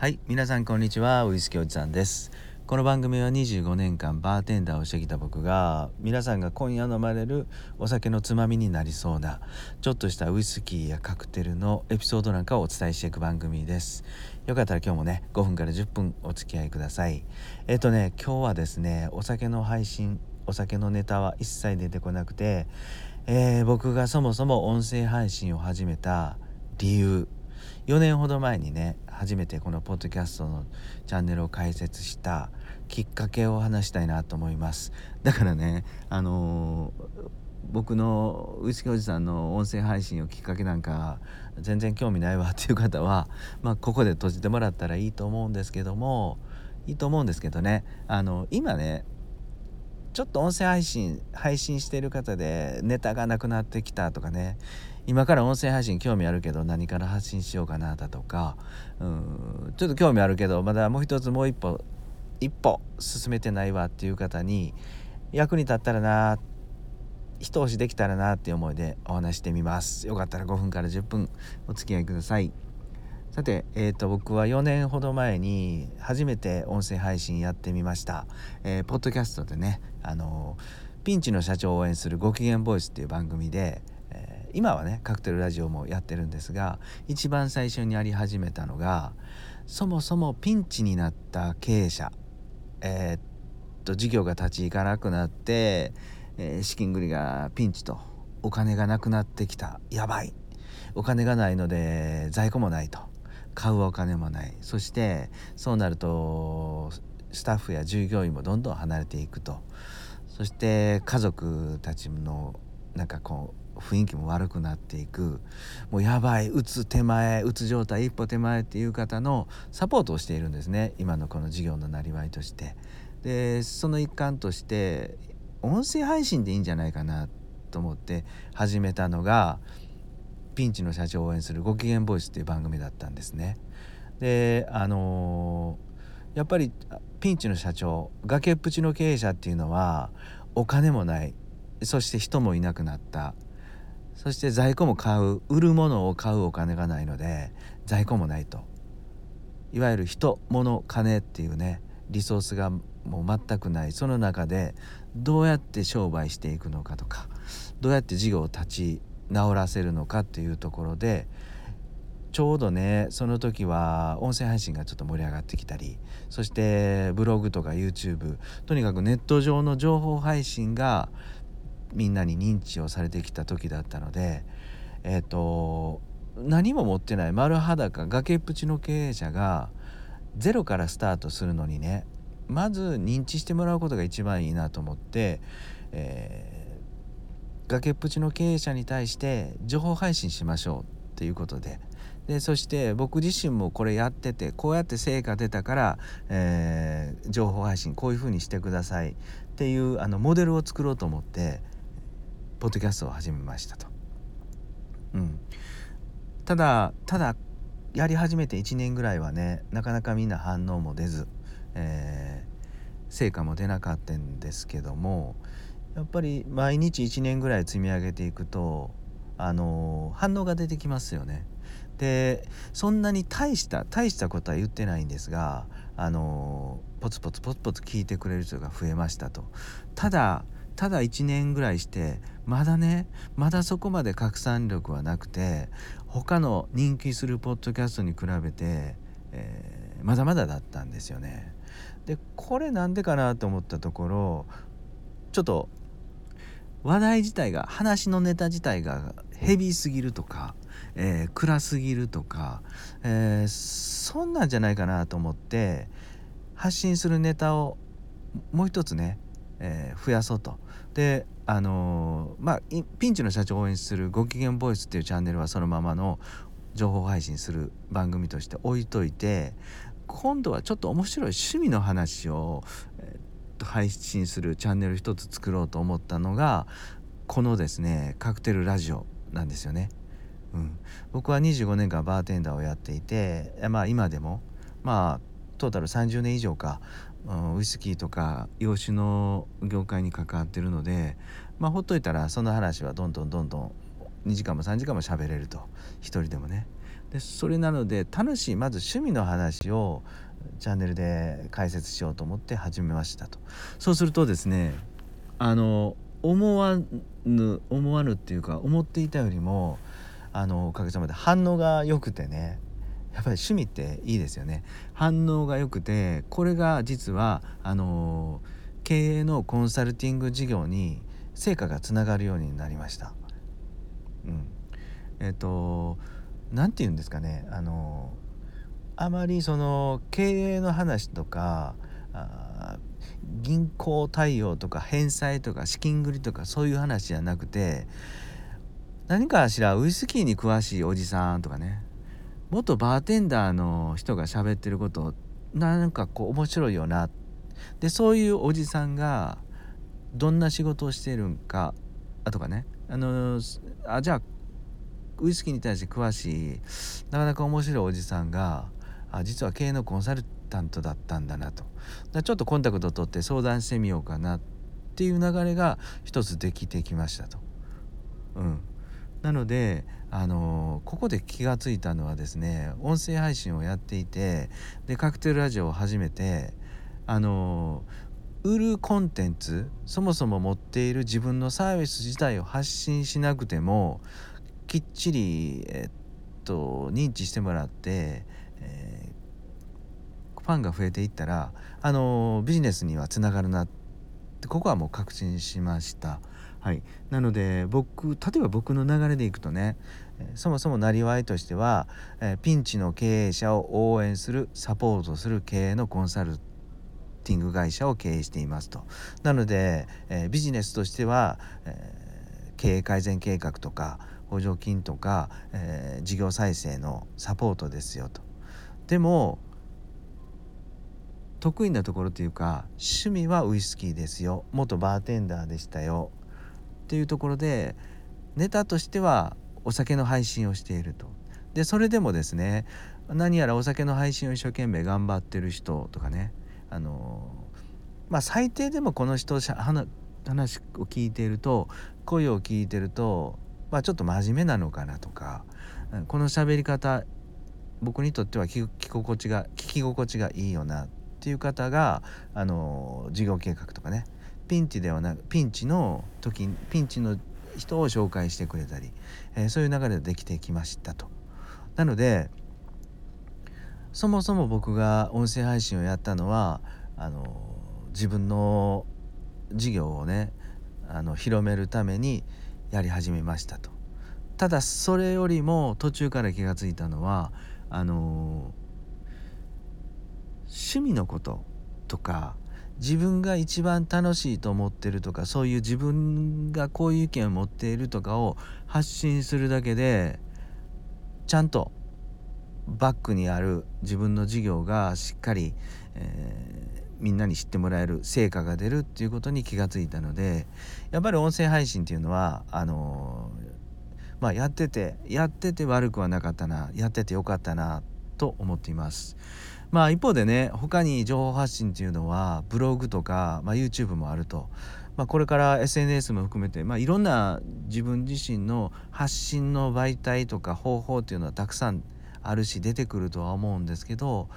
はい皆さんこんにちはウイスキーおじさんです。この番組は25年間バーテンダーをしてきた僕が皆さんが今夜飲まれるお酒のつまみになりそうなちょっとしたウイスキーやカクテルのエピソードなんかをお伝えしていく番組です。よかったら今日もね5分から10分お付き合いください。えっとね今日はですねお酒の配信お酒のネタは一切出てこなくて、えー、僕がそもそも音声配信を始めた理由4年ほど前にね初めてこのポッドキャストのチャンネルを開設したきっかけを話したいなと思います。だからねあのー、僕のウイスキーおじさんの音声配信をきっかけなんか全然興味ないわっていう方は、まあ、ここで閉じてもらったらいいと思うんですけどもいいと思うんですけどね。あの今ねちょっと音声配信配信してる方でネタがなくなってきたとかね。今から音声配信興味あるけど何から発信しようかなだとか。うんちょっと興味あるけどまだもう一つもう一歩一歩進めてないわっていう方に役に立ったらな一押しできたらなっていう思いでお話してみます。よかったら5分から10分お付き合いください。さて、えーと、僕は4年ほど前に初めて音声配信やってみました、えー、ポッドキャストでねあのピンチの社長を応援するご機嫌ボイスっていう番組でえ今はねカクテルラジオもやってるんですが一番最初にやり始めたのがそもそもピンチになった経営者えー、っと事業が立ち行かなくなって、えー、資金繰りがピンチとお金がなくなってきた。やばい。お金がないので在庫もないと。買うお金もない。そしてそうなるとスタッフや従業員もどんどん離れていくと。そして家族たちのなんかこう雰囲気も悪くなっていく。もうやばいうつ手前うつ状態一歩手前っていう方のサポートをしているんですね。今のこの事業のなりわいとして。でその一環として音声配信でいいんじゃないかなと思って始めたのがピンチの社長を応援するご機嫌ボイスっていう番組だったんですね。であのー、やっぱりピンチの社長崖っぷちの経営者っていうのはお金もない。そして人もいなくなった。そして在庫も買う売るものを買うお金がないので在庫もないと。いわゆる人物金っていうねリソースがもう全くない。その中でどうやって商売していくのかとかどうやって事業を立ち直らせるのかっていうところでちょうどねその時は音声配信がちょっと盛り上がってきたりそしてブログとか YouTube とにかくネット上の情報配信がみんなに認知をされてきた時だったのでえっ、ー、と何も持ってない丸裸崖っぷちの経営者がゼロからスタートするのにねまず認知してもらうことが一番いいなと思って、えー、崖っぷちの経営者に対して情報配信しましょうっていうことででそして僕自身もこれやっててこうやって成果出たから、えー、情報配信こういうふうにしてくださいっていうあのモデルを作ろうと思ってポッドキャストを始めましたと。うん、ただただやり始めて1年ぐらいはねなかなかみんな反応も出ず、えー、成果も出なかったんですけどもやっぱり毎日1年ぐらい積み上げていくと、あの、反応が出てきますよね。でそんなに大した大したことは言ってないんですが、あの、ポツポツポツポツ聞いてくれる人が増えましたと。ただただ1年ぐらいしてまだねまだそこまで拡散力はなくて他の人気するポッドキャストに比べて、えー、まだまだだったんですよね。でこれなんでかなと思ったところちょっと話題自体が話のネタ自体がヘビーすぎるとか、えー、暗すぎるとか、えー、そんなんじゃないかなと思って発信するネタをもう一つねえー、増やそうと。であのー、まあピンチの社長を応援する「ご機嫌ボイス」っていうチャンネルはそのままの情報配信する番組として置いといて今度はちょっと面白い趣味の話を、配信するチャンネル一つ作ろうと思ったのがこのですねカクテルラジオなんですよね。うん、僕は25年間バーテンダーをやっていて、まあ、今でもまあトータル30年以上かウイスキーとか洋酒の業界に関わってるのでまあほっといたらその話はどんどんどんどん2時間も3時間も喋れると。一人でもね。でそれなので楽しいまず趣味の話をチャンネルで解説しようと思って始めましたと。そうするとですねあの思わぬ思わぬっていうか思っていたよりもあのおかげさまで反応が良くてねやっぱり趣味っていいですよね。反応が良くてこれが実はあの経営のコンサルティング事業に成果がつながるようになりました。うん、えっ、ー、と何て言うんですかねあのあまりその経営の話とか銀行対応とか返済とか資金繰りとかそういう話じゃなくて何かしらウイスキーに詳しいおじさんとかね元バーテンダーの人が喋ってることなんかこう面白いよな。でそういうおじさんがどんな仕事をしてるんかとかね。あのあじゃあウイスキーに対して詳しいなかなか面白いおじさんがあ実は経営のコンサルタントだったんだなとだちょっとコンタクト取って相談してみようかなっていう流れが一つできてきましたと。うん、なのであのここで気が付いたのはですね音声配信をやっていてでカクテルラジオを始めてあの売るコンテンツそもそも持っている自分のサービス自体を発信しなくてもきっちり、えっと、認知してもらって、えー、ファンが増えていったらあのビジネスにはつながるなってここはもう確信しました。はい、なので僕例えば僕の流れでいくとねそもそもなりわいとしては、ピンチの経営者を応援するサポートする経営のコンサルティング会社を経営していますと。なので、えビジネスとしては、え経営改善計画とか補助金とか、え、事業再生のサポートですよと。でも得意なところというか趣味はウイスキーですよ元バーテンダーでしたよっていうところでネタとしてはお酒の配信をしていると。でそれでもですね何やらお酒の配信を一生懸命頑張ってる人とかねあのまあ最低でもこの人話を聞いていると声を聞いてるとまあ、ちょっと真面目なのかなとかこの喋り方僕にとっては聞き心地が聞き心地がいいよなっていう方があの事業計画とかねピンチではなくピンチの時ピンチの人を紹介してくれたり、えー、そういう流れでできてきましたと。なのでそもそも僕が音声配信をやったのはあの自分の事業をねあの広めるためにやり始めましたと。ただそれよりも途中から気が付いたのはあの趣味のこととか自分が一番楽しいと思ってるとかそういう自分がこういう意見を持っているとかを発信するだけでちゃんとバックにある自分の事業がしっかり、えー、みんなに知ってもらえる成果が出るっていうことに気がついたのでやっぱり音声配信っていうのはあのまあ、やっててやってて悪くはなかったなやっててよかったなと思っています。まあ一方でね他に情報発信っていうのはブログとか、まあ、YouTube もあると、まあ、これから SNS も含めて、まあ、いろんな自分自身の発信の媒体とか方法っていうのはたくさんあるし出てくるとは思うんですけど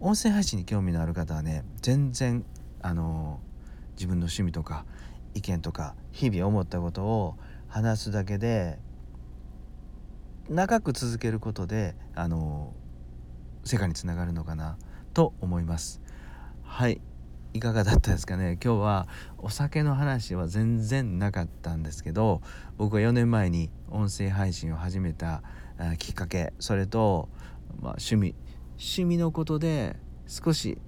音声配信に興味のある方はね全然あの自分の趣味とか意見とか日々思ったことを話すだけで長く続けることであの世界につながるのかなと思います。はい。いかがだったですかね？今日はお酒の話は全然なかったんですけど僕は4年前に音声配信を始めたきっかけそれと、まあ、趣味趣味のことで少し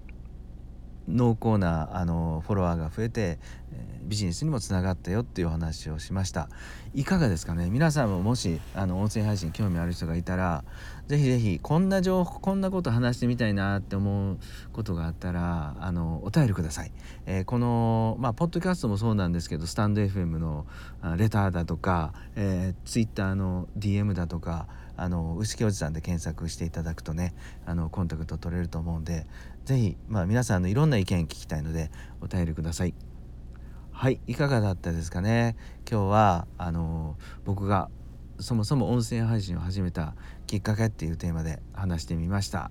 濃厚なあのフォロワーが増えて、え、ビジネスにもつながったよっていうお話をしました。いかがですかね？皆さんももしあの音声配信興味ある人がいたらぜひぜひこんな情報こんなこと話してみたいなって思うことがあったらあのお便りください、えー、このまあポッドキャストもそうなんですけどスタンド FM のレターだとか、えー、Twitter の DM だとかあの牛木おじさんで検索していただくとねあのコンタクト取れると思うんで是非、まあ、皆さんのいろんな意見聞きたいのでお便りください。はいいかがだったですかね。今日はあの僕がそもそも音声配信を始めたきっかけっていうテーマで話してみました。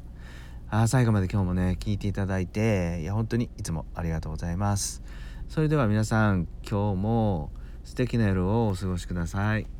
あ最後まで今日もね聞いていただいていや本当にいつもありがとうございます。それでは皆さん今日も素敵な夜をお過ごしください。